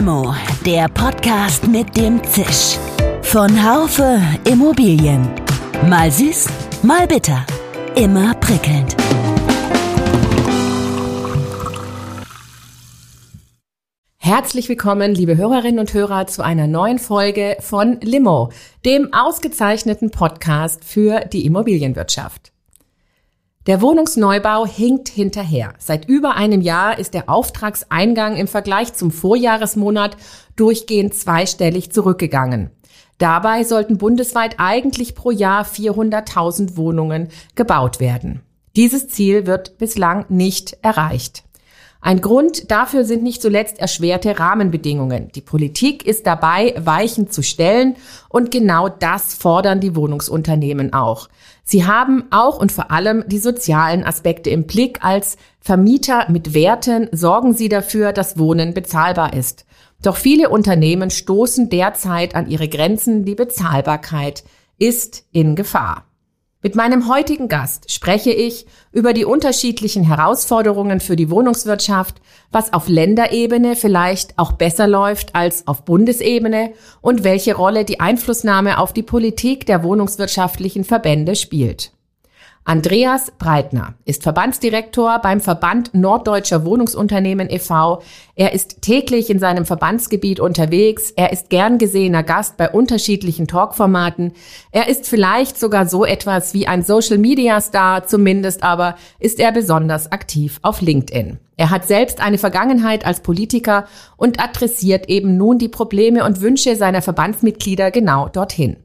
Limo, der Podcast mit dem Zisch. Von Haufe Immobilien. Mal süß, mal bitter. Immer prickelnd. Herzlich willkommen, liebe Hörerinnen und Hörer, zu einer neuen Folge von Limo, dem ausgezeichneten Podcast für die Immobilienwirtschaft. Der Wohnungsneubau hinkt hinterher. Seit über einem Jahr ist der Auftragseingang im Vergleich zum Vorjahresmonat durchgehend zweistellig zurückgegangen. Dabei sollten bundesweit eigentlich pro Jahr 400.000 Wohnungen gebaut werden. Dieses Ziel wird bislang nicht erreicht. Ein Grund dafür sind nicht zuletzt erschwerte Rahmenbedingungen. Die Politik ist dabei, Weichen zu stellen und genau das fordern die Wohnungsunternehmen auch. Sie haben auch und vor allem die sozialen Aspekte im Blick. Als Vermieter mit Werten sorgen sie dafür, dass Wohnen bezahlbar ist. Doch viele Unternehmen stoßen derzeit an ihre Grenzen. Die Bezahlbarkeit ist in Gefahr. Mit meinem heutigen Gast spreche ich über die unterschiedlichen Herausforderungen für die Wohnungswirtschaft, was auf Länderebene vielleicht auch besser läuft als auf Bundesebene und welche Rolle die Einflussnahme auf die Politik der wohnungswirtschaftlichen Verbände spielt. Andreas Breitner ist Verbandsdirektor beim Verband Norddeutscher Wohnungsunternehmen e.V. Er ist täglich in seinem Verbandsgebiet unterwegs. Er ist gern gesehener Gast bei unterschiedlichen Talkformaten. Er ist vielleicht sogar so etwas wie ein Social Media Star, zumindest aber ist er besonders aktiv auf LinkedIn. Er hat selbst eine Vergangenheit als Politiker und adressiert eben nun die Probleme und Wünsche seiner Verbandsmitglieder genau dorthin.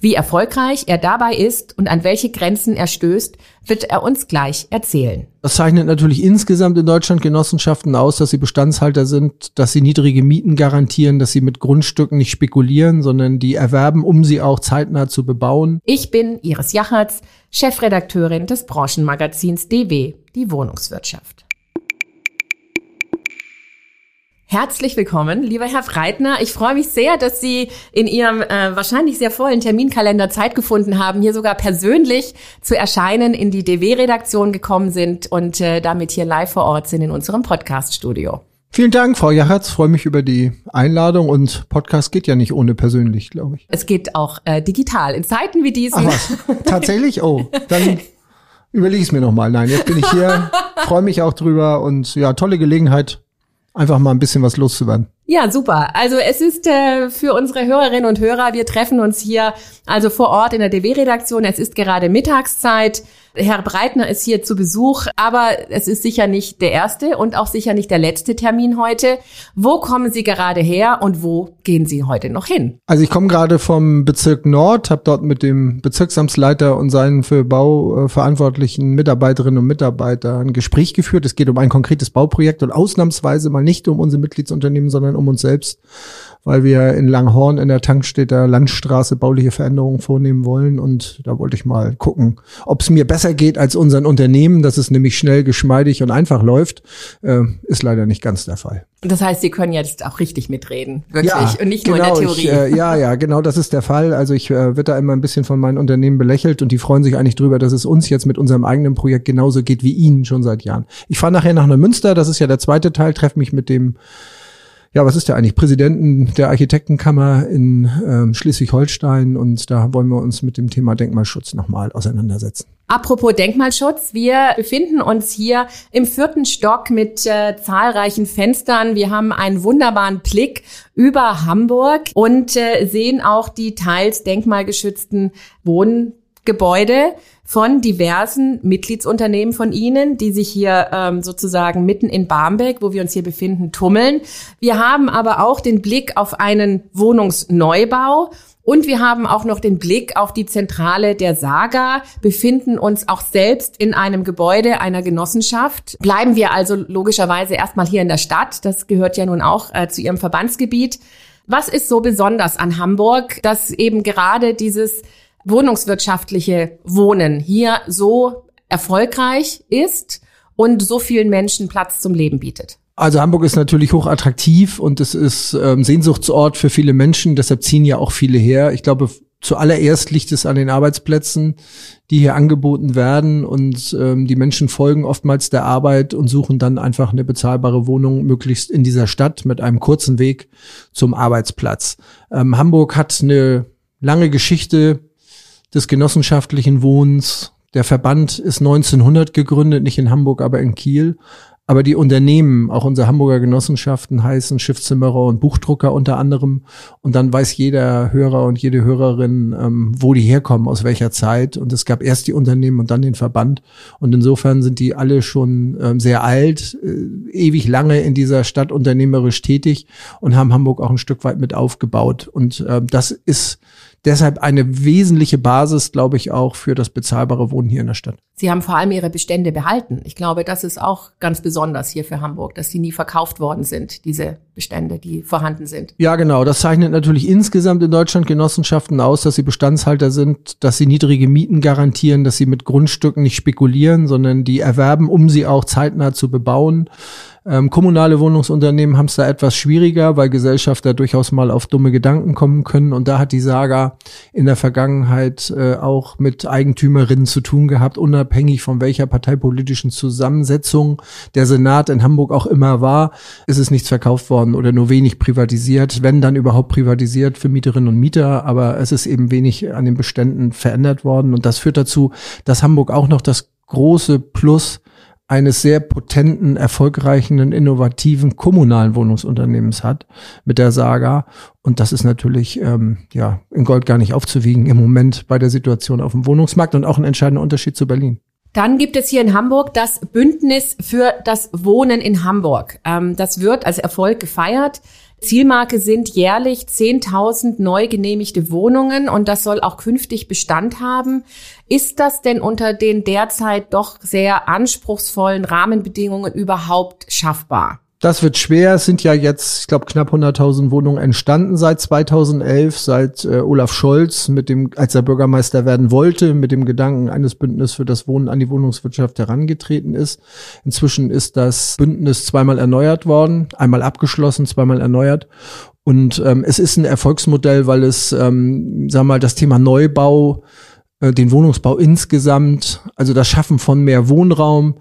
Wie erfolgreich er dabei ist und an welche Grenzen er stößt, wird er uns gleich erzählen. Das zeichnet natürlich insgesamt in Deutschland Genossenschaften aus, dass sie Bestandshalter sind, dass sie niedrige Mieten garantieren, dass sie mit Grundstücken nicht spekulieren, sondern die erwerben, um sie auch zeitnah zu bebauen. Ich bin Iris Jachertz, Chefredakteurin des Branchenmagazins DW, die Wohnungswirtschaft. Herzlich willkommen, lieber Herr Freitner. Ich freue mich sehr, dass Sie in Ihrem äh, wahrscheinlich sehr vollen Terminkalender Zeit gefunden haben, hier sogar persönlich zu erscheinen, in die DW-Redaktion gekommen sind und äh, damit hier live vor Ort sind in unserem Podcast-Studio. Vielen Dank, Frau Jachertz. Freue mich über die Einladung und Podcast geht ja nicht ohne persönlich, glaube ich. Es geht auch äh, digital in Zeiten wie diesen. Ach was, tatsächlich? Oh, dann überlege ich es mir nochmal. Nein, jetzt bin ich hier, freue mich auch drüber und ja, tolle Gelegenheit, einfach mal ein bisschen was loszuwerden. Ja, super. Also es ist äh, für unsere Hörerinnen und Hörer, wir treffen uns hier also vor Ort in der DW-Redaktion. Es ist gerade Mittagszeit. Herr Breitner ist hier zu Besuch, aber es ist sicher nicht der erste und auch sicher nicht der letzte Termin heute. Wo kommen Sie gerade her und wo gehen Sie heute noch hin? Also ich komme gerade vom Bezirk Nord, habe dort mit dem Bezirksamtsleiter und seinen für Bau äh, verantwortlichen Mitarbeiterinnen und Mitarbeitern ein Gespräch geführt. Es geht um ein konkretes Bauprojekt und ausnahmsweise mal nicht um unsere Mitgliedsunternehmen, sondern um uns selbst, weil wir in Langhorn in der Tankstädter Landstraße bauliche Veränderungen vornehmen wollen. Und da wollte ich mal gucken, ob es mir besser geht als unseren Unternehmen, dass es nämlich schnell, geschmeidig und einfach läuft. Äh, ist leider nicht ganz der Fall. Das heißt, Sie können jetzt auch richtig mitreden, wirklich, ja, und nicht nur genau, in der Theorie. Ich, äh, ja, ja, genau, das ist der Fall. Also ich äh, wird da immer ein bisschen von meinen Unternehmen belächelt und die freuen sich eigentlich drüber, dass es uns jetzt mit unserem eigenen Projekt genauso geht wie Ihnen schon seit Jahren. Ich fahre nachher nach Neumünster, das ist ja der zweite Teil, treffe mich mit dem ja, was ist der eigentlich? Präsidenten der Architektenkammer in ähm, Schleswig-Holstein und da wollen wir uns mit dem Thema Denkmalschutz nochmal auseinandersetzen. Apropos Denkmalschutz, wir befinden uns hier im vierten Stock mit äh, zahlreichen Fenstern. Wir haben einen wunderbaren Blick über Hamburg und äh, sehen auch die teils denkmalgeschützten Wohngebäude von diversen Mitgliedsunternehmen von Ihnen, die sich hier ähm, sozusagen mitten in Barmbek, wo wir uns hier befinden, tummeln. Wir haben aber auch den Blick auf einen Wohnungsneubau. Und wir haben auch noch den Blick auf die Zentrale der Saga, befinden uns auch selbst in einem Gebäude einer Genossenschaft. Bleiben wir also logischerweise erstmal hier in der Stadt. Das gehört ja nun auch äh, zu Ihrem Verbandsgebiet. Was ist so besonders an Hamburg, dass eben gerade dieses wohnungswirtschaftliche Wohnen hier so erfolgreich ist und so vielen Menschen Platz zum Leben bietet? Also Hamburg ist natürlich hoch attraktiv und es ist ähm, Sehnsuchtsort für viele Menschen, deshalb ziehen ja auch viele her. Ich glaube, zuallererst liegt es an den Arbeitsplätzen, die hier angeboten werden und ähm, die Menschen folgen oftmals der Arbeit und suchen dann einfach eine bezahlbare Wohnung, möglichst in dieser Stadt mit einem kurzen Weg zum Arbeitsplatz. Ähm, Hamburg hat eine lange Geschichte des genossenschaftlichen Wohnens. Der Verband ist 1900 gegründet, nicht in Hamburg, aber in Kiel. Aber die Unternehmen, auch unsere Hamburger Genossenschaften heißen Schiffszimmerer und Buchdrucker unter anderem. Und dann weiß jeder Hörer und jede Hörerin, ähm, wo die herkommen, aus welcher Zeit. Und es gab erst die Unternehmen und dann den Verband. Und insofern sind die alle schon ähm, sehr alt, äh, ewig lange in dieser Stadt unternehmerisch tätig und haben Hamburg auch ein Stück weit mit aufgebaut. Und ähm, das ist deshalb eine wesentliche Basis, glaube ich, auch für das bezahlbare Wohnen hier in der Stadt. Sie haben vor allem Ihre Bestände behalten. Ich glaube, das ist auch ganz besonders hier für Hamburg, dass sie nie verkauft worden sind, diese Bestände, die vorhanden sind. Ja, genau. Das zeichnet natürlich insgesamt in Deutschland Genossenschaften aus, dass sie Bestandshalter sind, dass sie niedrige Mieten garantieren, dass sie mit Grundstücken nicht spekulieren, sondern die erwerben, um sie auch zeitnah zu bebauen. Ähm, kommunale Wohnungsunternehmen haben es da etwas schwieriger, weil Gesellschafter durchaus mal auf dumme Gedanken kommen können. Und da hat die Saga in der Vergangenheit äh, auch mit Eigentümerinnen zu tun gehabt, unabhängig von welcher parteipolitischen Zusammensetzung der Senat in Hamburg auch immer war, ist es nichts verkauft worden oder nur wenig privatisiert, wenn dann überhaupt privatisiert für Mieterinnen und Mieter. Aber es ist eben wenig an den Beständen verändert worden. Und das führt dazu, dass Hamburg auch noch das große Plus eines sehr potenten, erfolgreichen, innovativen kommunalen Wohnungsunternehmens hat mit der Saga. Und das ist natürlich ähm, ja in Gold gar nicht aufzuwiegen im Moment bei der Situation auf dem Wohnungsmarkt und auch ein entscheidender Unterschied zu Berlin. Dann gibt es hier in Hamburg das Bündnis für das Wohnen in Hamburg. Ähm, das wird als Erfolg gefeiert. Zielmarke sind jährlich 10.000 neu genehmigte Wohnungen und das soll auch künftig Bestand haben. Ist das denn unter den derzeit doch sehr anspruchsvollen Rahmenbedingungen überhaupt schaffbar? Das wird schwer. Es sind ja jetzt, ich glaube, knapp 100.000 Wohnungen entstanden seit 2011, seit äh, Olaf Scholz mit dem, als er Bürgermeister werden wollte, mit dem Gedanken eines Bündnisses für das Wohnen an die Wohnungswirtschaft herangetreten ist. Inzwischen ist das Bündnis zweimal erneuert worden, einmal abgeschlossen, zweimal erneuert. Und ähm, es ist ein Erfolgsmodell, weil es, ähm, sag mal, das Thema Neubau äh, den Wohnungsbau insgesamt, also das Schaffen von mehr Wohnraum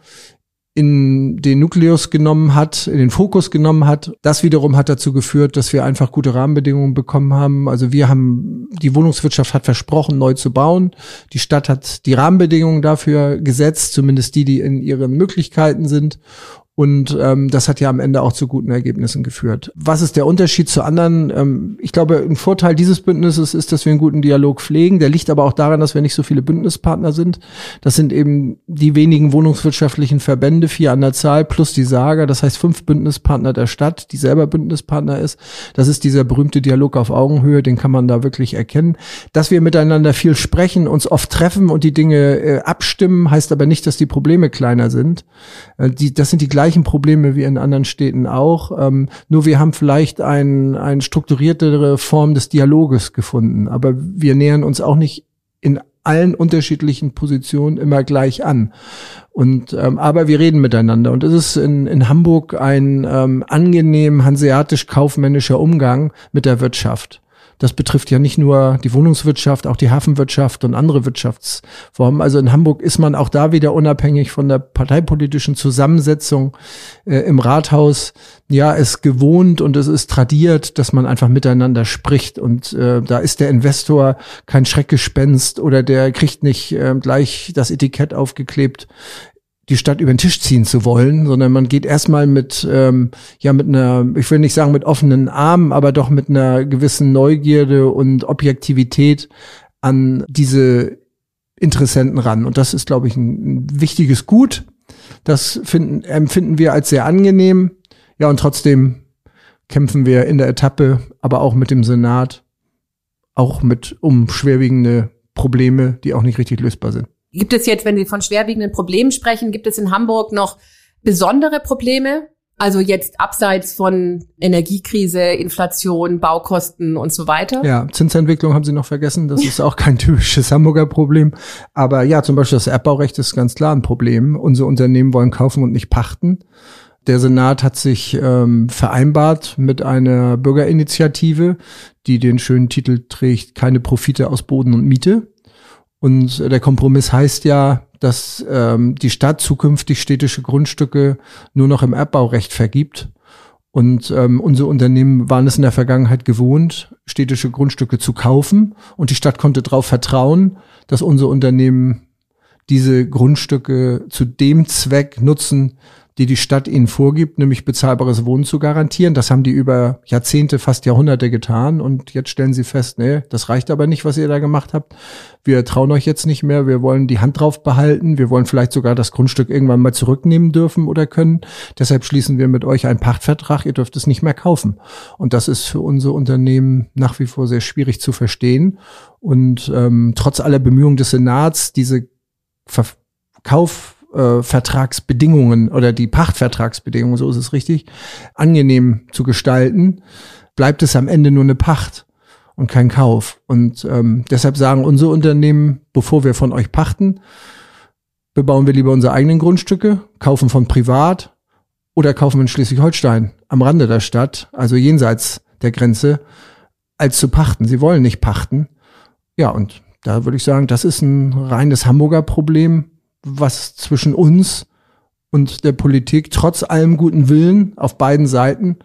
in den Nukleus genommen hat, in den Fokus genommen hat. Das wiederum hat dazu geführt, dass wir einfach gute Rahmenbedingungen bekommen haben. Also wir haben, die Wohnungswirtschaft hat versprochen, neu zu bauen. Die Stadt hat die Rahmenbedingungen dafür gesetzt, zumindest die, die in ihren Möglichkeiten sind. Und ähm, das hat ja am Ende auch zu guten Ergebnissen geführt. Was ist der Unterschied zu anderen? Ähm, ich glaube, ein Vorteil dieses Bündnisses ist, dass wir einen guten Dialog pflegen. Der liegt aber auch daran, dass wir nicht so viele Bündnispartner sind. Das sind eben die wenigen wohnungswirtschaftlichen Verbände, vier an der Zahl, plus die Saga. Das heißt fünf Bündnispartner der Stadt, die selber Bündnispartner ist. Das ist dieser berühmte Dialog auf Augenhöhe, den kann man da wirklich erkennen. Dass wir miteinander viel sprechen, uns oft treffen und die Dinge äh, abstimmen, heißt aber nicht, dass die Probleme kleiner sind. Äh, die, das sind die gleichen gleichen Probleme wie in anderen Städten auch. Ähm, nur wir haben vielleicht ein, eine strukturiertere Form des Dialoges gefunden. Aber wir nähern uns auch nicht in allen unterschiedlichen Positionen immer gleich an. Und ähm, aber wir reden miteinander und es ist in, in Hamburg ein ähm, angenehm hanseatisch-kaufmännischer Umgang mit der Wirtschaft. Das betrifft ja nicht nur die Wohnungswirtschaft, auch die Hafenwirtschaft und andere Wirtschaftsformen. Also in Hamburg ist man auch da wieder unabhängig von der parteipolitischen Zusammensetzung äh, im Rathaus. Ja, es gewohnt und es ist tradiert, dass man einfach miteinander spricht. Und äh, da ist der Investor kein Schreckgespenst oder der kriegt nicht äh, gleich das Etikett aufgeklebt die Stadt über den Tisch ziehen zu wollen, sondern man geht erstmal mit, ähm, ja, mit einer, ich will nicht sagen mit offenen Armen, aber doch mit einer gewissen Neugierde und Objektivität an diese Interessenten ran. Und das ist, glaube ich, ein, ein wichtiges Gut. Das finden, empfinden wir als sehr angenehm. Ja, und trotzdem kämpfen wir in der Etappe, aber auch mit dem Senat, auch mit um schwerwiegende Probleme, die auch nicht richtig lösbar sind. Gibt es jetzt, wenn Sie von schwerwiegenden Problemen sprechen, gibt es in Hamburg noch besondere Probleme? Also jetzt abseits von Energiekrise, Inflation, Baukosten und so weiter. Ja, Zinsentwicklung haben Sie noch vergessen. Das ist auch kein typisches Hamburger Problem. Aber ja, zum Beispiel das Erbbaurecht ist ganz klar ein Problem. Unsere Unternehmen wollen kaufen und nicht pachten. Der Senat hat sich ähm, vereinbart mit einer Bürgerinitiative, die den schönen Titel trägt, keine Profite aus Boden und Miete. Und der Kompromiss heißt ja, dass ähm, die Stadt zukünftig städtische Grundstücke nur noch im Erbbaurecht vergibt. Und ähm, unsere Unternehmen waren es in der Vergangenheit gewohnt, städtische Grundstücke zu kaufen. Und die Stadt konnte darauf vertrauen, dass unsere Unternehmen diese Grundstücke zu dem Zweck nutzen, die die Stadt ihnen vorgibt, nämlich bezahlbares Wohnen zu garantieren. Das haben die über Jahrzehnte, fast Jahrhunderte getan. Und jetzt stellen sie fest, nee, das reicht aber nicht, was ihr da gemacht habt. Wir trauen euch jetzt nicht mehr. Wir wollen die Hand drauf behalten. Wir wollen vielleicht sogar das Grundstück irgendwann mal zurücknehmen dürfen oder können. Deshalb schließen wir mit euch einen Pachtvertrag. Ihr dürft es nicht mehr kaufen. Und das ist für unsere Unternehmen nach wie vor sehr schwierig zu verstehen. Und ähm, trotz aller Bemühungen des Senats, diese Verkauf äh, oder die Pachtvertragsbedingungen, so ist es richtig, angenehm zu gestalten, bleibt es am Ende nur eine Pacht und kein Kauf. Und ähm, deshalb sagen unsere Unternehmen, bevor wir von euch pachten, bebauen wir lieber unsere eigenen Grundstücke, kaufen von privat oder kaufen in Schleswig-Holstein am Rande der Stadt, also jenseits der Grenze, als zu pachten. Sie wollen nicht pachten. Ja, und da würde ich sagen, das ist ein reines Hamburger Problem was zwischen uns und der Politik trotz allem guten Willen auf beiden Seiten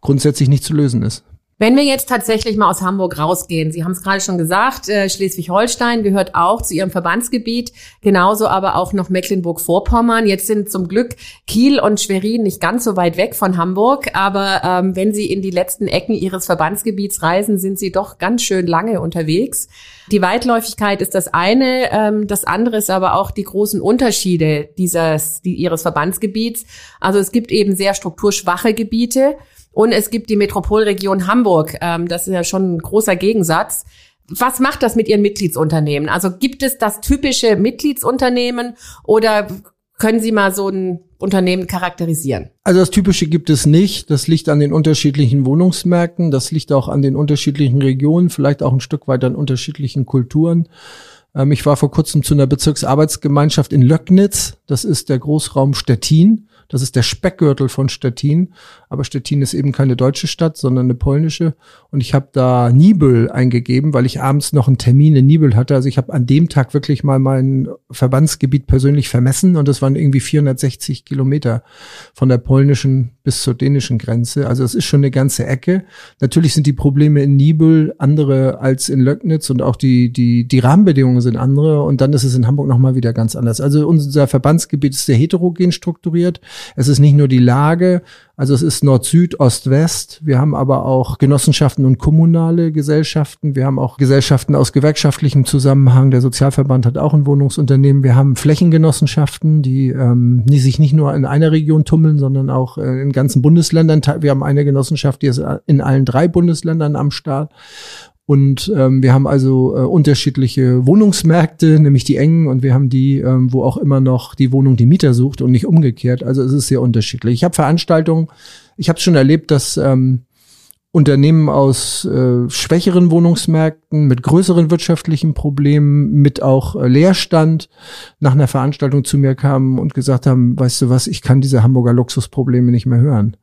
grundsätzlich nicht zu lösen ist. Wenn wir jetzt tatsächlich mal aus Hamburg rausgehen, Sie haben es gerade schon gesagt, äh, Schleswig-Holstein gehört auch zu Ihrem Verbandsgebiet, genauso aber auch noch Mecklenburg-Vorpommern. Jetzt sind zum Glück Kiel und Schwerin nicht ganz so weit weg von Hamburg, aber ähm, wenn Sie in die letzten Ecken Ihres Verbandsgebiets reisen, sind Sie doch ganz schön lange unterwegs. Die Weitläufigkeit ist das eine, ähm, das andere ist aber auch die großen Unterschiede dieses, die, Ihres Verbandsgebiets. Also es gibt eben sehr strukturschwache Gebiete und es gibt die Metropolregion Hamburg. Ähm, das ist ja schon ein großer Gegensatz. Was macht das mit Ihren Mitgliedsunternehmen? Also gibt es das typische Mitgliedsunternehmen oder können Sie mal so ein Unternehmen charakterisieren? Also das Typische gibt es nicht. Das liegt an den unterschiedlichen Wohnungsmärkten. Das liegt auch an den unterschiedlichen Regionen, vielleicht auch ein Stück weit an unterschiedlichen Kulturen. Ähm, ich war vor kurzem zu einer Bezirksarbeitsgemeinschaft in Löcknitz. Das ist der Großraum Stettin. Das ist der Speckgürtel von Stettin. Aber Stettin ist eben keine deutsche Stadt, sondern eine polnische. Und ich habe da Nibel eingegeben, weil ich abends noch einen Termin in Nibel hatte. Also ich habe an dem Tag wirklich mal mein Verbandsgebiet persönlich vermessen. Und das waren irgendwie 460 Kilometer von der polnischen bis zur dänischen Grenze. Also es ist schon eine ganze Ecke. Natürlich sind die Probleme in Nibel andere als in Löcknitz und auch die, die, die Rahmenbedingungen sind andere. Und dann ist es in Hamburg nochmal wieder ganz anders. Also unser Verbandsgebiet ist sehr heterogen strukturiert. Es ist nicht nur die Lage, also es ist Nord-Süd, Ost-West. Wir haben aber auch Genossenschaften und kommunale Gesellschaften. Wir haben auch Gesellschaften aus gewerkschaftlichem Zusammenhang. Der Sozialverband hat auch ein Wohnungsunternehmen. Wir haben Flächengenossenschaften, die, ähm, die sich nicht nur in einer Region tummeln, sondern auch äh, in ganzen Bundesländern. Wir haben eine Genossenschaft, die ist in allen drei Bundesländern am Start. Und ähm, wir haben also äh, unterschiedliche Wohnungsmärkte, nämlich die engen, und wir haben die, ähm, wo auch immer noch die Wohnung die Mieter sucht und nicht umgekehrt. Also es ist sehr unterschiedlich. Ich habe Veranstaltungen, ich habe schon erlebt, dass ähm, Unternehmen aus äh, schwächeren Wohnungsmärkten mit größeren wirtschaftlichen Problemen, mit auch äh, Leerstand nach einer Veranstaltung zu mir kamen und gesagt haben, weißt du was, ich kann diese Hamburger Luxusprobleme nicht mehr hören.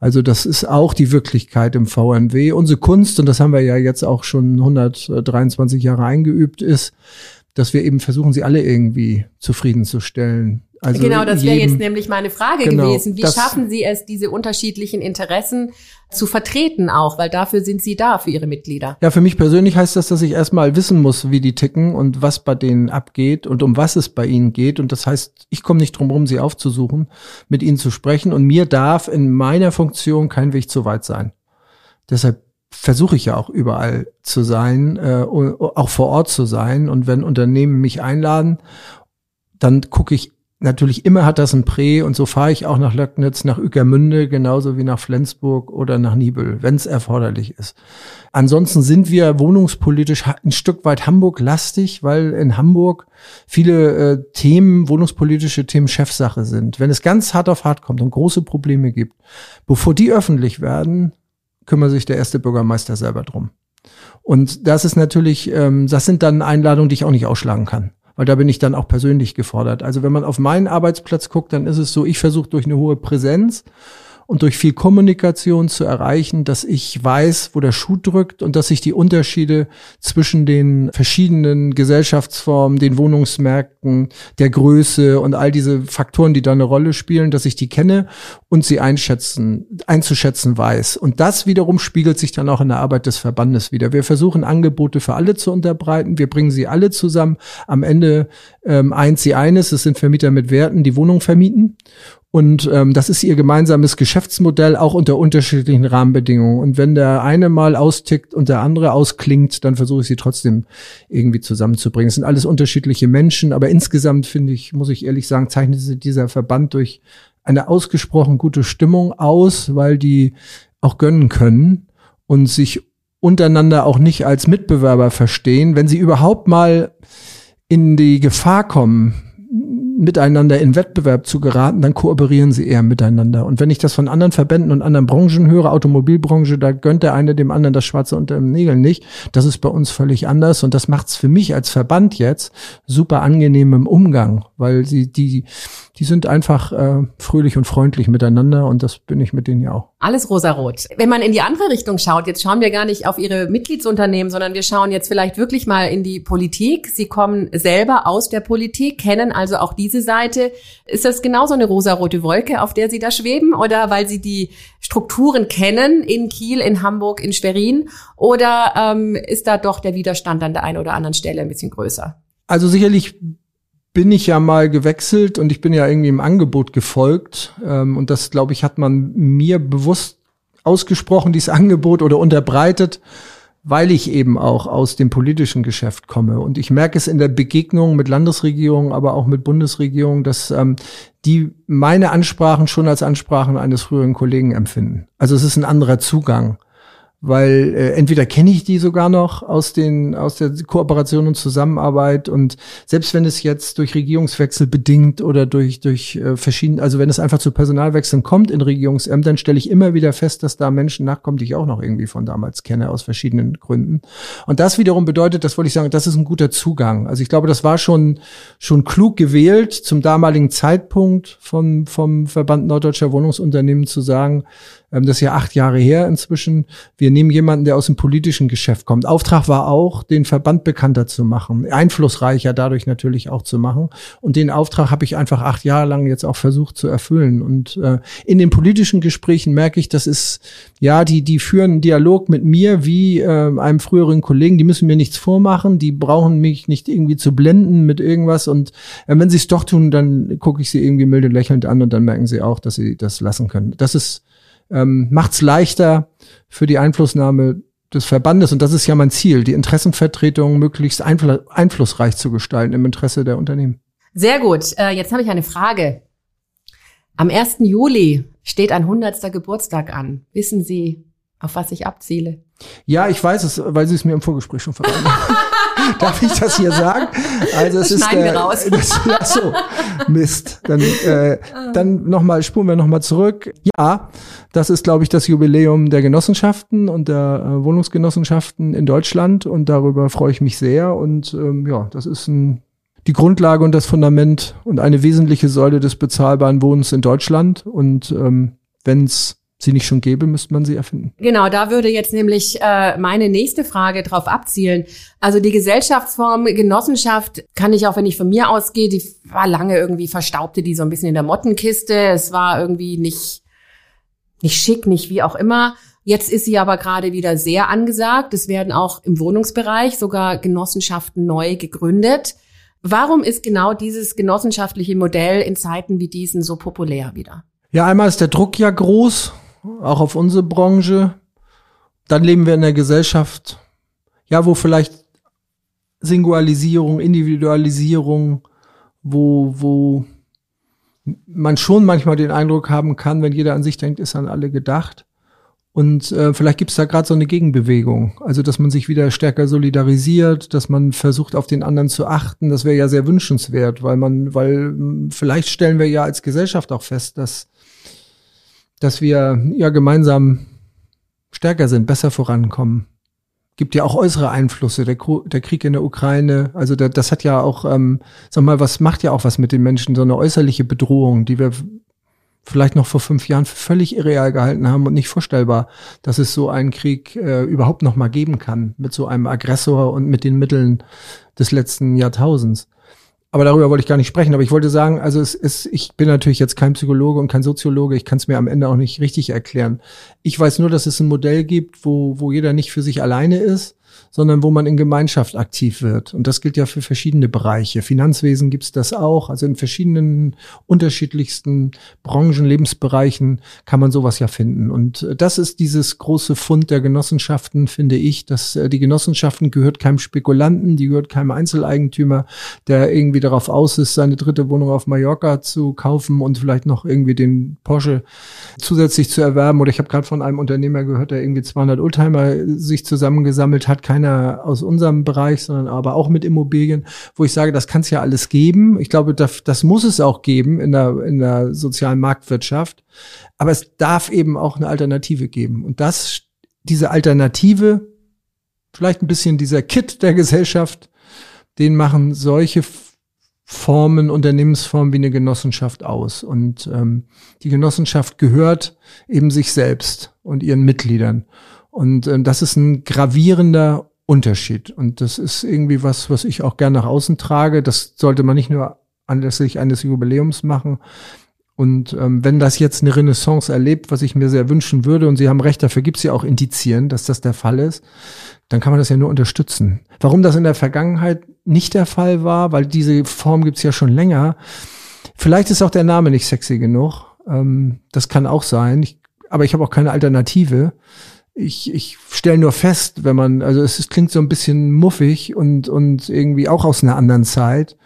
Also das ist auch die Wirklichkeit im VNW. Unsere Kunst, und das haben wir ja jetzt auch schon 123 Jahre eingeübt, ist, dass wir eben versuchen, sie alle irgendwie zufriedenzustellen. Also genau, das wäre jetzt nämlich meine Frage genau, gewesen. Wie schaffen Sie es, diese unterschiedlichen Interessen zu vertreten auch? Weil dafür sind Sie da, für Ihre Mitglieder. Ja, für mich persönlich heißt das, dass ich erstmal wissen muss, wie die ticken und was bei denen abgeht und um was es bei ihnen geht. Und das heißt, ich komme nicht drum herum, sie aufzusuchen, mit ihnen zu sprechen. Und mir darf in meiner Funktion kein Weg zu weit sein. Deshalb versuche ich ja auch überall zu sein, äh, auch vor Ort zu sein. Und wenn Unternehmen mich einladen, dann gucke ich natürlich immer hat das ein Prä und so fahre ich auch nach Löcknitz, nach Ueckermünde, genauso wie nach Flensburg oder nach Nibel, wenn es erforderlich ist. Ansonsten sind wir wohnungspolitisch ein Stück weit Hamburg-lastig, weil in Hamburg viele äh, Themen, wohnungspolitische Themen Chefsache sind. Wenn es ganz hart auf hart kommt und große Probleme gibt, bevor die öffentlich werden, kümmert sich der erste Bürgermeister selber drum. Und das ist natürlich, ähm, das sind dann Einladungen, die ich auch nicht ausschlagen kann weil da bin ich dann auch persönlich gefordert. Also wenn man auf meinen Arbeitsplatz guckt, dann ist es so, ich versuche durch eine hohe Präsenz und durch viel Kommunikation zu erreichen, dass ich weiß, wo der Schuh drückt und dass ich die Unterschiede zwischen den verschiedenen Gesellschaftsformen, den Wohnungsmärkten, der Größe und all diese Faktoren, die da eine Rolle spielen, dass ich die kenne und sie einschätzen, einzuschätzen weiß. Und das wiederum spiegelt sich dann auch in der Arbeit des Verbandes wieder. Wir versuchen Angebote für alle zu unterbreiten. Wir bringen sie alle zusammen. Am Ende ähm, eint sie eines, es sind Vermieter mit Werten, die Wohnung vermieten. Und ähm, das ist ihr gemeinsames Geschäftsmodell, auch unter unterschiedlichen Rahmenbedingungen. Und wenn der eine mal austickt und der andere ausklingt, dann versuche ich sie trotzdem irgendwie zusammenzubringen. Es sind alles unterschiedliche Menschen, aber insgesamt finde ich, muss ich ehrlich sagen, zeichnet sich dieser Verband durch eine ausgesprochen gute Stimmung aus, weil die auch gönnen können und sich untereinander auch nicht als Mitbewerber verstehen. Wenn sie überhaupt mal in die Gefahr kommen, miteinander in Wettbewerb zu geraten, dann kooperieren sie eher miteinander. Und wenn ich das von anderen Verbänden und anderen Branchen höre, Automobilbranche, da gönnt der eine dem anderen das Schwarze unter dem Nägel nicht. Das ist bei uns völlig anders und das macht es für mich als Verband jetzt super angenehm im Umgang, weil sie die die sind einfach äh, fröhlich und freundlich miteinander und das bin ich mit denen ja auch. Alles rosarot. Wenn man in die andere Richtung schaut, jetzt schauen wir gar nicht auf Ihre Mitgliedsunternehmen, sondern wir schauen jetzt vielleicht wirklich mal in die Politik. Sie kommen selber aus der Politik, kennen also auch diese Seite. Ist das genauso eine rosarote Wolke, auf der Sie da schweben oder weil Sie die Strukturen kennen in Kiel, in Hamburg, in Schwerin oder ähm, ist da doch der Widerstand an der einen oder anderen Stelle ein bisschen größer? Also sicherlich bin ich ja mal gewechselt und ich bin ja irgendwie im Angebot gefolgt. Ähm, und das, glaube ich, hat man mir bewusst ausgesprochen, dieses Angebot oder unterbreitet, weil ich eben auch aus dem politischen Geschäft komme. Und ich merke es in der Begegnung mit Landesregierungen, aber auch mit Bundesregierungen, dass ähm, die meine Ansprachen schon als Ansprachen eines früheren Kollegen empfinden. Also es ist ein anderer Zugang weil äh, entweder kenne ich die sogar noch aus den aus der Kooperation und Zusammenarbeit und selbst wenn es jetzt durch Regierungswechsel bedingt oder durch durch äh, verschiedene also wenn es einfach zu Personalwechseln kommt in Regierungsämtern stelle ich immer wieder fest, dass da Menschen nachkommen, die ich auch noch irgendwie von damals kenne aus verschiedenen Gründen und das wiederum bedeutet, das wollte ich sagen, das ist ein guter Zugang. Also ich glaube, das war schon schon klug gewählt zum damaligen Zeitpunkt vom vom Verband Norddeutscher Wohnungsunternehmen zu sagen, ähm, das ist ja acht Jahre her inzwischen. Wir nehmen jemanden, der aus dem politischen Geschäft kommt. Auftrag war auch, den Verband bekannter zu machen, einflussreicher dadurch natürlich auch zu machen. Und den Auftrag habe ich einfach acht Jahre lang jetzt auch versucht zu erfüllen. Und äh, in den politischen Gesprächen merke ich, das ist, ja, die, die führen einen Dialog mit mir wie äh, einem früheren Kollegen. Die müssen mir nichts vormachen, die brauchen mich nicht irgendwie zu blenden mit irgendwas. Und äh, wenn sie es doch tun, dann gucke ich sie irgendwie milde lächelnd an und dann merken sie auch, dass sie das lassen können. Das ist ähm, macht es leichter für die Einflussnahme des Verbandes, und das ist ja mein Ziel, die Interessenvertretung möglichst einfl einflussreich zu gestalten im Interesse der Unternehmen. Sehr gut. Äh, jetzt habe ich eine Frage. Am 1. Juli steht ein 100. Geburtstag an. Wissen Sie, auf was ich abziele? Ja, ich weiß es, weil Sie es mir im Vorgespräch schon verraten haben. Darf ich das hier sagen? Also es das ist raus. Das, ja, so, Mist. Dann, äh, dann noch mal spuren wir noch mal zurück. Ja, das ist, glaube ich, das Jubiläum der Genossenschaften und der äh, Wohnungsgenossenschaften in Deutschland und darüber freue ich mich sehr. Und ähm, ja, das ist ein, die Grundlage und das Fundament und eine wesentliche Säule des bezahlbaren Wohnens in Deutschland. Und ähm, wenn es sie nicht schon gäbe, müsste man sie erfinden. Genau, da würde jetzt nämlich äh, meine nächste Frage drauf abzielen. Also die Gesellschaftsform Genossenschaft kann ich auch, wenn ich von mir ausgehe, die war lange irgendwie verstaubte die so ein bisschen in der Mottenkiste. Es war irgendwie nicht, nicht schick, nicht wie auch immer. Jetzt ist sie aber gerade wieder sehr angesagt. Es werden auch im Wohnungsbereich sogar Genossenschaften neu gegründet. Warum ist genau dieses genossenschaftliche Modell in Zeiten wie diesen so populär wieder? Ja, einmal ist der Druck ja groß auch auf unsere Branche. Dann leben wir in einer Gesellschaft, ja, wo vielleicht Singualisierung, Individualisierung, wo, wo man schon manchmal den Eindruck haben kann, wenn jeder an sich denkt, ist an alle gedacht. Und äh, vielleicht gibt es da gerade so eine Gegenbewegung. Also, dass man sich wieder stärker solidarisiert, dass man versucht, auf den anderen zu achten. Das wäre ja sehr wünschenswert, weil man, weil vielleicht stellen wir ja als Gesellschaft auch fest, dass dass wir ja gemeinsam stärker sind, besser vorankommen. gibt ja auch äußere Einflüsse, der, der Krieg in der Ukraine, also der, das hat ja auch, ähm, sag mal, was macht ja auch was mit den Menschen, so eine äußerliche Bedrohung, die wir vielleicht noch vor fünf Jahren völlig irreal gehalten haben und nicht vorstellbar, dass es so einen Krieg äh, überhaupt noch mal geben kann mit so einem Aggressor und mit den Mitteln des letzten Jahrtausends. Aber darüber wollte ich gar nicht sprechen. Aber ich wollte sagen, also es ist, ich bin natürlich jetzt kein Psychologe und kein Soziologe. Ich kann es mir am Ende auch nicht richtig erklären. Ich weiß nur, dass es ein Modell gibt, wo, wo jeder nicht für sich alleine ist, sondern wo man in Gemeinschaft aktiv wird. Und das gilt ja für verschiedene Bereiche. Finanzwesen gibt's das auch. Also in verschiedenen unterschiedlichsten Branchen, Lebensbereichen kann man sowas ja finden. Und äh, das ist dieses große Fund der Genossenschaften, finde ich, dass äh, die Genossenschaften gehört keinem Spekulanten, die gehört keinem Einzeleigentümer, der irgendwie darauf aus ist, seine dritte Wohnung auf Mallorca zu kaufen und vielleicht noch irgendwie den Porsche zusätzlich zu erwerben. Oder ich habe gerade von einem Unternehmer gehört, der irgendwie 200 Oldtimer sich zusammengesammelt hat, keiner aus unserem Bereich, sondern aber auch mit Immobilien, wo ich sage, das kann es ja alles geben. Ich glaube, das, das muss es auch geben in der, in der sozialen Marktwirtschaft. Aber es darf eben auch eine Alternative geben. Und das, diese Alternative, vielleicht ein bisschen dieser Kit der Gesellschaft, den machen solche Formen, Unternehmensformen wie eine Genossenschaft aus. Und ähm, die Genossenschaft gehört eben sich selbst und ihren Mitgliedern. Und ähm, das ist ein gravierender Unterschied. Und das ist irgendwie was, was ich auch gerne nach außen trage. Das sollte man nicht nur anlässlich eines Jubiläums machen. Und ähm, wenn das jetzt eine Renaissance erlebt, was ich mir sehr wünschen würde, und Sie haben recht, dafür gibt es ja auch Indizien, dass das der Fall ist, dann kann man das ja nur unterstützen. Warum das in der Vergangenheit nicht der Fall war, weil diese Form gibt's ja schon länger. Vielleicht ist auch der Name nicht sexy genug. Ähm, das kann auch sein. Ich, aber ich habe auch keine Alternative ich, ich stelle nur fest, wenn man, also es, es klingt so ein bisschen muffig und, und irgendwie auch aus einer anderen Zeit.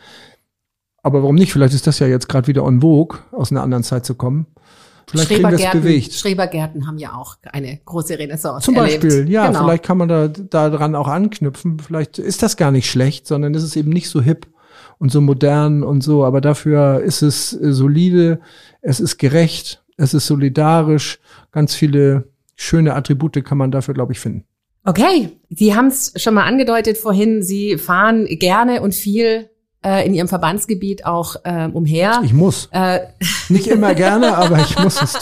Aber warum nicht? Vielleicht ist das ja jetzt gerade wieder on vogue, aus einer anderen Zeit zu kommen. Vielleicht kriegen wir es bewegt. Schrebergärten haben ja auch eine große Renaissance Zum erlebt. Beispiel, ja, genau. vielleicht kann man da, da dran auch anknüpfen. Vielleicht ist das gar nicht schlecht, sondern es ist eben nicht so hip und so modern und so. Aber dafür ist es solide, es ist gerecht, es ist solidarisch, ganz viele schöne Attribute kann man dafür, glaube ich, finden. Okay, Sie haben es schon mal angedeutet vorhin, Sie fahren gerne und viel äh, in Ihrem Verbandsgebiet auch äh, umher. Ich muss. Äh, Nicht immer gerne, aber ich muss es.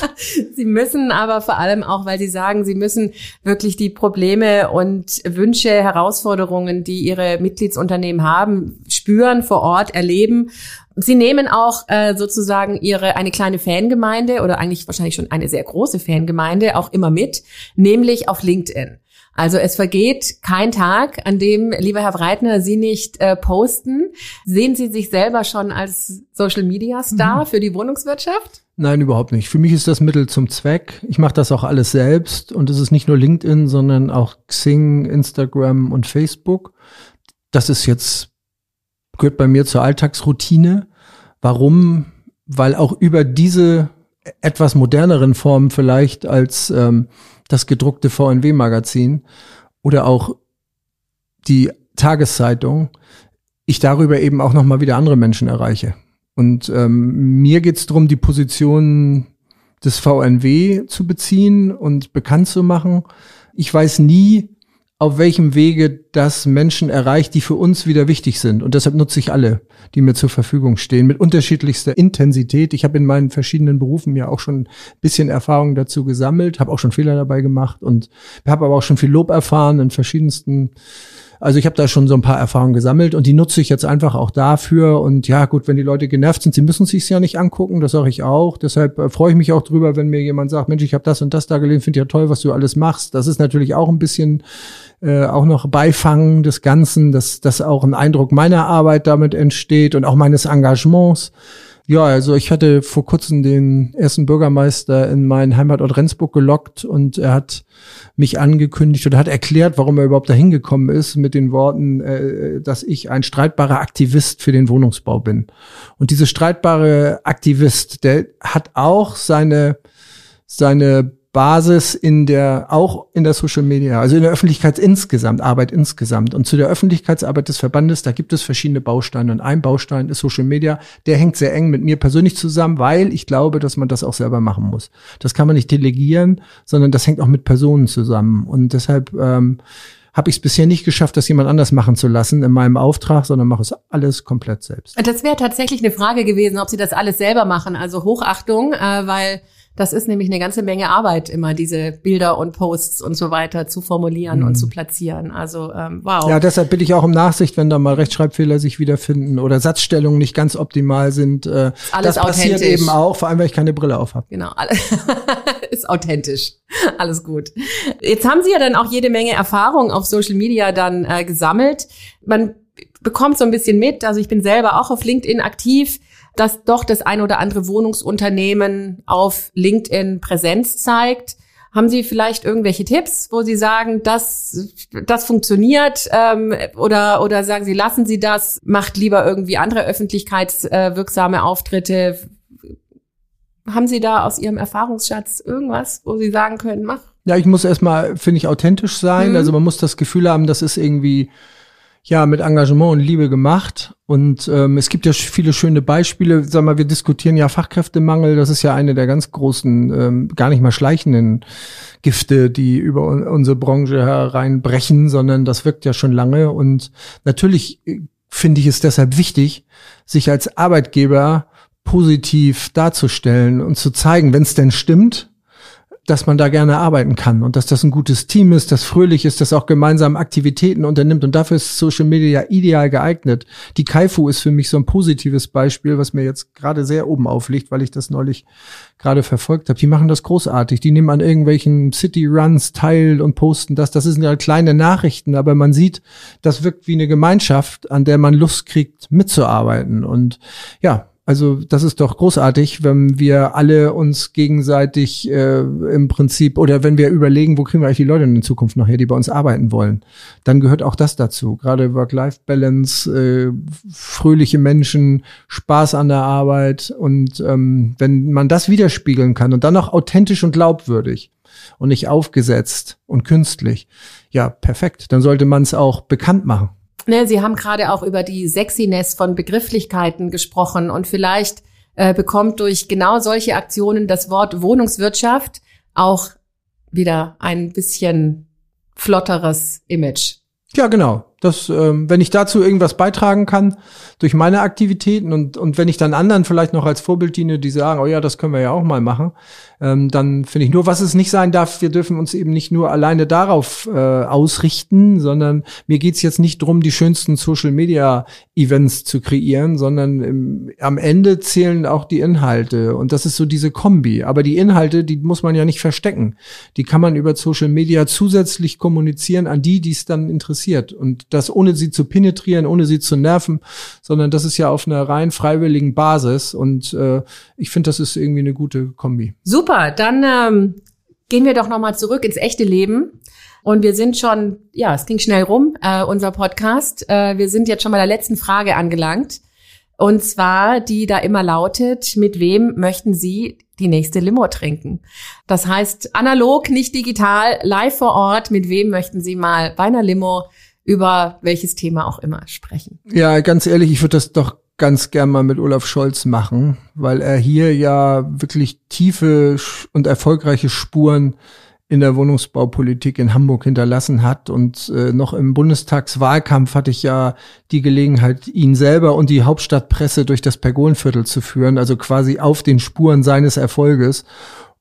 Sie müssen aber vor allem auch, weil Sie sagen, Sie müssen wirklich die Probleme und Wünsche, Herausforderungen, die Ihre Mitgliedsunternehmen haben, spüren, vor Ort erleben Sie nehmen auch äh, sozusagen ihre eine kleine Fangemeinde oder eigentlich wahrscheinlich schon eine sehr große Fangemeinde auch immer mit, nämlich auf LinkedIn. Also es vergeht kein Tag, an dem, lieber Herr Breitner, Sie nicht äh, posten. Sehen Sie sich selber schon als Social Media Star mhm. für die Wohnungswirtschaft? Nein, überhaupt nicht. Für mich ist das Mittel zum Zweck. Ich mache das auch alles selbst und es ist nicht nur LinkedIn, sondern auch Xing, Instagram und Facebook. Das ist jetzt gehört bei mir zur Alltagsroutine. Warum? Weil auch über diese etwas moderneren Formen vielleicht als ähm, das gedruckte VNW-Magazin oder auch die Tageszeitung, ich darüber eben auch nochmal wieder andere Menschen erreiche. Und ähm, mir geht es darum, die Position des VNW zu beziehen und bekannt zu machen. Ich weiß nie, auf welchem Wege das Menschen erreicht, die für uns wieder wichtig sind. Und deshalb nutze ich alle, die mir zur Verfügung stehen, mit unterschiedlichster Intensität. Ich habe in meinen verschiedenen Berufen ja auch schon ein bisschen Erfahrung dazu gesammelt, habe auch schon Fehler dabei gemacht und habe aber auch schon viel Lob erfahren in verschiedensten also ich habe da schon so ein paar Erfahrungen gesammelt und die nutze ich jetzt einfach auch dafür. Und ja, gut, wenn die Leute genervt sind, sie müssen sich's ja nicht angucken, das sage ich auch. Deshalb äh, freue ich mich auch drüber, wenn mir jemand sagt, Mensch, ich habe das und das da gelesen, finde ja toll, was du alles machst. Das ist natürlich auch ein bisschen äh, auch noch Beifang des Ganzen, dass, dass auch ein Eindruck meiner Arbeit damit entsteht und auch meines Engagements. Ja, also ich hatte vor kurzem den ersten Bürgermeister in meinen Heimatort Rendsburg gelockt und er hat mich angekündigt oder hat erklärt, warum er überhaupt dahin gekommen ist mit den Worten, äh, dass ich ein streitbarer Aktivist für den Wohnungsbau bin. Und diese streitbare Aktivist, der hat auch seine seine Basis in der, auch in der Social Media, also in der Öffentlichkeit insgesamt, Arbeit insgesamt. Und zu der Öffentlichkeitsarbeit des Verbandes, da gibt es verschiedene Bausteine. Und ein Baustein ist Social Media. Der hängt sehr eng mit mir persönlich zusammen, weil ich glaube, dass man das auch selber machen muss. Das kann man nicht delegieren, sondern das hängt auch mit Personen zusammen. Und deshalb, ähm, habe ich es bisher nicht geschafft, das jemand anders machen zu lassen in meinem Auftrag, sondern mache es alles komplett selbst. Das wäre tatsächlich eine Frage gewesen, ob Sie das alles selber machen. Also Hochachtung, äh, weil das ist nämlich eine ganze Menge Arbeit, immer diese Bilder und Posts und so weiter zu formulieren mhm. und zu platzieren. Also ähm, wow. Ja, deshalb bitte ich auch um Nachsicht, wenn da mal Rechtschreibfehler sich wiederfinden oder Satzstellungen nicht ganz optimal sind. Äh, Alles das passiert eben auch, vor allem, weil ich keine Brille auf habe. Genau, ist authentisch. Alles gut. Jetzt haben Sie ja dann auch jede Menge Erfahrung auf Social Media dann äh, gesammelt. Man bekommt so ein bisschen mit. Also ich bin selber auch auf LinkedIn aktiv dass doch das ein oder andere Wohnungsunternehmen auf LinkedIn Präsenz zeigt. Haben Sie vielleicht irgendwelche Tipps, wo Sie sagen, das, das funktioniert ähm, oder, oder sagen Sie, lassen Sie das, macht lieber irgendwie andere öffentlichkeitswirksame Auftritte? Haben Sie da aus Ihrem Erfahrungsschatz irgendwas, wo Sie sagen können, mach? Ja, ich muss erstmal, finde ich, authentisch sein. Mhm. Also man muss das Gefühl haben, das ist irgendwie ja mit Engagement und Liebe gemacht. Und ähm, es gibt ja viele schöne Beispiele. Sag mal, wir diskutieren ja Fachkräftemangel. Das ist ja eine der ganz großen, ähm, gar nicht mal schleichenden Gifte, die über unsere Branche hereinbrechen, sondern das wirkt ja schon lange. Und natürlich äh, finde ich es deshalb wichtig, sich als Arbeitgeber positiv darzustellen und zu zeigen, wenn es denn stimmt, dass man da gerne arbeiten kann und dass das ein gutes Team ist, das fröhlich ist, das auch gemeinsam Aktivitäten unternimmt und dafür ist Social Media ideal geeignet. Die Kaifu ist für mich so ein positives Beispiel, was mir jetzt gerade sehr oben aufliegt, weil ich das neulich gerade verfolgt habe. Die machen das großartig. Die nehmen an irgendwelchen City Runs teil und posten das. Das sind ja kleine Nachrichten, aber man sieht, das wirkt wie eine Gemeinschaft, an der man Lust kriegt, mitzuarbeiten und ja, also das ist doch großartig, wenn wir alle uns gegenseitig äh, im Prinzip oder wenn wir überlegen, wo kriegen wir eigentlich die Leute in Zukunft noch her, die bei uns arbeiten wollen, dann gehört auch das dazu. Gerade Work-Life-Balance, äh, fröhliche Menschen, Spaß an der Arbeit und ähm, wenn man das widerspiegeln kann und dann noch authentisch und glaubwürdig und nicht aufgesetzt und künstlich, ja perfekt. Dann sollte man es auch bekannt machen. Ne, Sie haben gerade auch über die Sexiness von Begrifflichkeiten gesprochen und vielleicht äh, bekommt durch genau solche Aktionen das Wort Wohnungswirtschaft auch wieder ein bisschen flotteres Image. Ja, genau. Das, ähm, wenn ich dazu irgendwas beitragen kann durch meine Aktivitäten und, und wenn ich dann anderen vielleicht noch als Vorbild diene, die sagen, oh ja, das können wir ja auch mal machen, ähm, dann finde ich nur, was es nicht sein darf, wir dürfen uns eben nicht nur alleine darauf äh, ausrichten, sondern mir geht's jetzt nicht drum, die schönsten Social Media Events zu kreieren, sondern im, am Ende zählen auch die Inhalte. Und das ist so diese Kombi. Aber die Inhalte, die muss man ja nicht verstecken. Die kann man über Social Media zusätzlich kommunizieren an die, die es dann interessiert. Und das ohne sie zu penetrieren, ohne sie zu nerven, sondern das ist ja auf einer rein freiwilligen Basis. Und äh, ich finde, das ist irgendwie eine gute Kombi. Super, dann ähm, gehen wir doch nochmal zurück ins echte Leben. Und wir sind schon, ja, es ging schnell rum, äh, unser Podcast. Äh, wir sind jetzt schon bei der letzten Frage angelangt. Und zwar, die da immer lautet, mit wem möchten Sie die nächste Limo trinken? Das heißt, analog, nicht digital, live vor Ort, mit wem möchten Sie mal bei einer Limo über welches Thema auch immer sprechen? Ja, ganz ehrlich, ich würde das doch ganz gern mal mit Olaf Scholz machen, weil er hier ja wirklich tiefe und erfolgreiche Spuren in der Wohnungsbaupolitik in Hamburg hinterlassen hat. Und äh, noch im Bundestagswahlkampf hatte ich ja die Gelegenheit, ihn selber und die Hauptstadtpresse durch das Pergolenviertel zu führen, also quasi auf den Spuren seines Erfolges.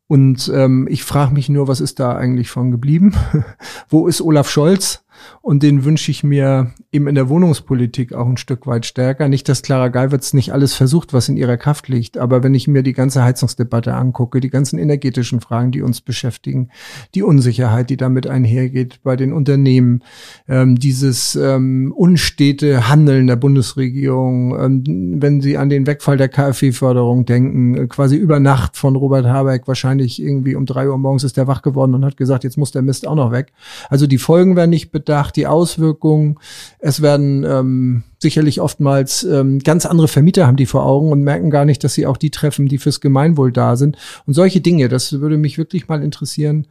Und ähm, ich frage mich nur, was ist da eigentlich von geblieben? Wo ist Olaf Scholz? Und den wünsche ich mir eben in der Wohnungspolitik auch ein Stück weit stärker. Nicht, dass Clara Geiwitz nicht alles versucht, was in ihrer Kraft liegt. Aber wenn ich mir die ganze Heizungsdebatte angucke, die ganzen energetischen Fragen, die uns beschäftigen, die Unsicherheit, die damit einhergeht bei den Unternehmen, ähm, dieses ähm, unstete Handeln der Bundesregierung, ähm, wenn Sie an den Wegfall der KfW-Förderung denken, äh, quasi über Nacht von Robert Habeck, wahrscheinlich irgendwie um drei Uhr morgens ist er wach geworden und hat gesagt, jetzt muss der Mist auch noch weg. Also die Folgen werden nicht bedacht, die Auswirkungen. Es werden ähm, sicherlich oftmals ähm, ganz andere Vermieter haben die vor Augen und merken gar nicht, dass sie auch die treffen, die fürs Gemeinwohl da sind. Und solche Dinge, das würde mich wirklich mal interessieren,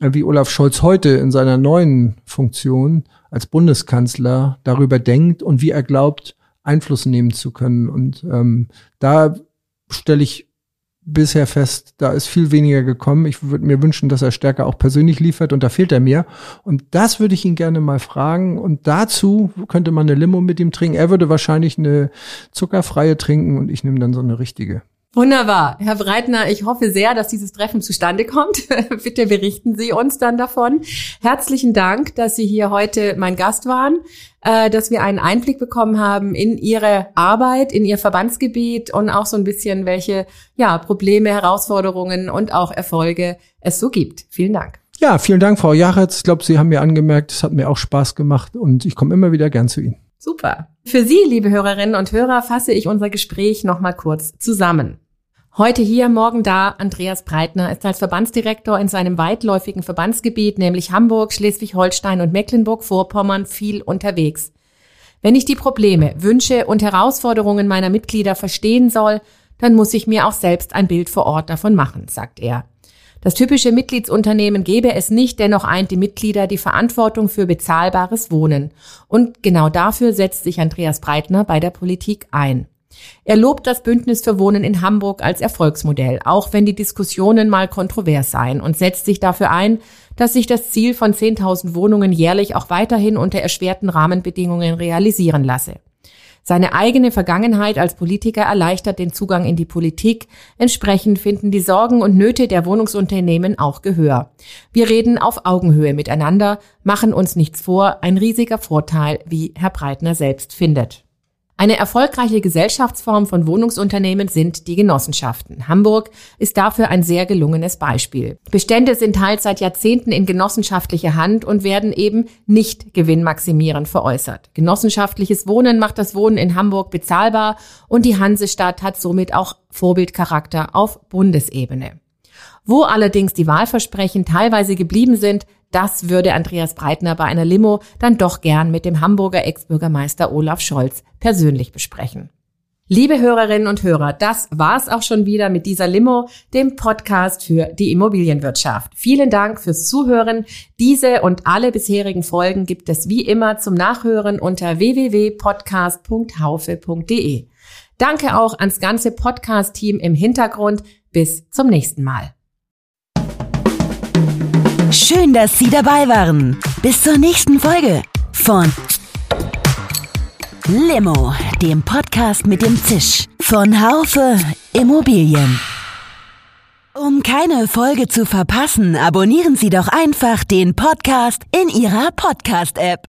äh, wie Olaf Scholz heute in seiner neuen Funktion als Bundeskanzler darüber denkt und wie er glaubt, Einfluss nehmen zu können. Und ähm, da stelle ich bisher fest, da ist viel weniger gekommen. Ich würde mir wünschen, dass er stärker auch persönlich liefert und da fehlt er mir. Und das würde ich ihn gerne mal fragen. Und dazu könnte man eine Limo mit ihm trinken. Er würde wahrscheinlich eine zuckerfreie trinken und ich nehme dann so eine richtige. Wunderbar. Herr Breitner, ich hoffe sehr, dass dieses Treffen zustande kommt. Bitte berichten Sie uns dann davon. Herzlichen Dank, dass Sie hier heute mein Gast waren, äh, dass wir einen Einblick bekommen haben in Ihre Arbeit, in Ihr Verbandsgebiet und auch so ein bisschen, welche ja, Probleme, Herausforderungen und auch Erfolge es so gibt. Vielen Dank. Ja, vielen Dank, Frau Jachetz. Ich glaube, Sie haben mir angemerkt, es hat mir auch Spaß gemacht und ich komme immer wieder gern zu Ihnen. Super. Für Sie, liebe Hörerinnen und Hörer, fasse ich unser Gespräch nochmal kurz zusammen. Heute hier, morgen da. Andreas Breitner ist als Verbandsdirektor in seinem weitläufigen Verbandsgebiet, nämlich Hamburg, Schleswig-Holstein und Mecklenburg-Vorpommern, viel unterwegs. Wenn ich die Probleme, Wünsche und Herausforderungen meiner Mitglieder verstehen soll, dann muss ich mir auch selbst ein Bild vor Ort davon machen, sagt er. Das typische Mitgliedsunternehmen gebe es nicht, dennoch eint die Mitglieder die Verantwortung für bezahlbares Wohnen. Und genau dafür setzt sich Andreas Breitner bei der Politik ein. Er lobt das Bündnis für Wohnen in Hamburg als Erfolgsmodell, auch wenn die Diskussionen mal kontrovers seien und setzt sich dafür ein, dass sich das Ziel von 10.000 Wohnungen jährlich auch weiterhin unter erschwerten Rahmenbedingungen realisieren lasse. Seine eigene Vergangenheit als Politiker erleichtert den Zugang in die Politik. Entsprechend finden die Sorgen und Nöte der Wohnungsunternehmen auch Gehör. Wir reden auf Augenhöhe miteinander, machen uns nichts vor, ein riesiger Vorteil, wie Herr Breitner selbst findet. Eine erfolgreiche Gesellschaftsform von Wohnungsunternehmen sind die Genossenschaften. Hamburg ist dafür ein sehr gelungenes Beispiel. Bestände sind teils seit Jahrzehnten in genossenschaftlicher Hand und werden eben nicht gewinnmaximierend veräußert. Genossenschaftliches Wohnen macht das Wohnen in Hamburg bezahlbar und die Hansestadt hat somit auch Vorbildcharakter auf Bundesebene. Wo allerdings die Wahlversprechen teilweise geblieben sind, das würde Andreas Breitner bei einer Limo dann doch gern mit dem Hamburger Ex-Bürgermeister Olaf Scholz persönlich besprechen. Liebe Hörerinnen und Hörer, das war's auch schon wieder mit dieser Limo, dem Podcast für die Immobilienwirtschaft. Vielen Dank fürs Zuhören. Diese und alle bisherigen Folgen gibt es wie immer zum Nachhören unter www.podcast.haufe.de. Danke auch ans ganze Podcast-Team im Hintergrund. Bis zum nächsten Mal. Schön, dass Sie dabei waren. Bis zur nächsten Folge von Limo, dem Podcast mit dem Zisch von Haufe Immobilien. Um keine Folge zu verpassen, abonnieren Sie doch einfach den Podcast in Ihrer Podcast-App.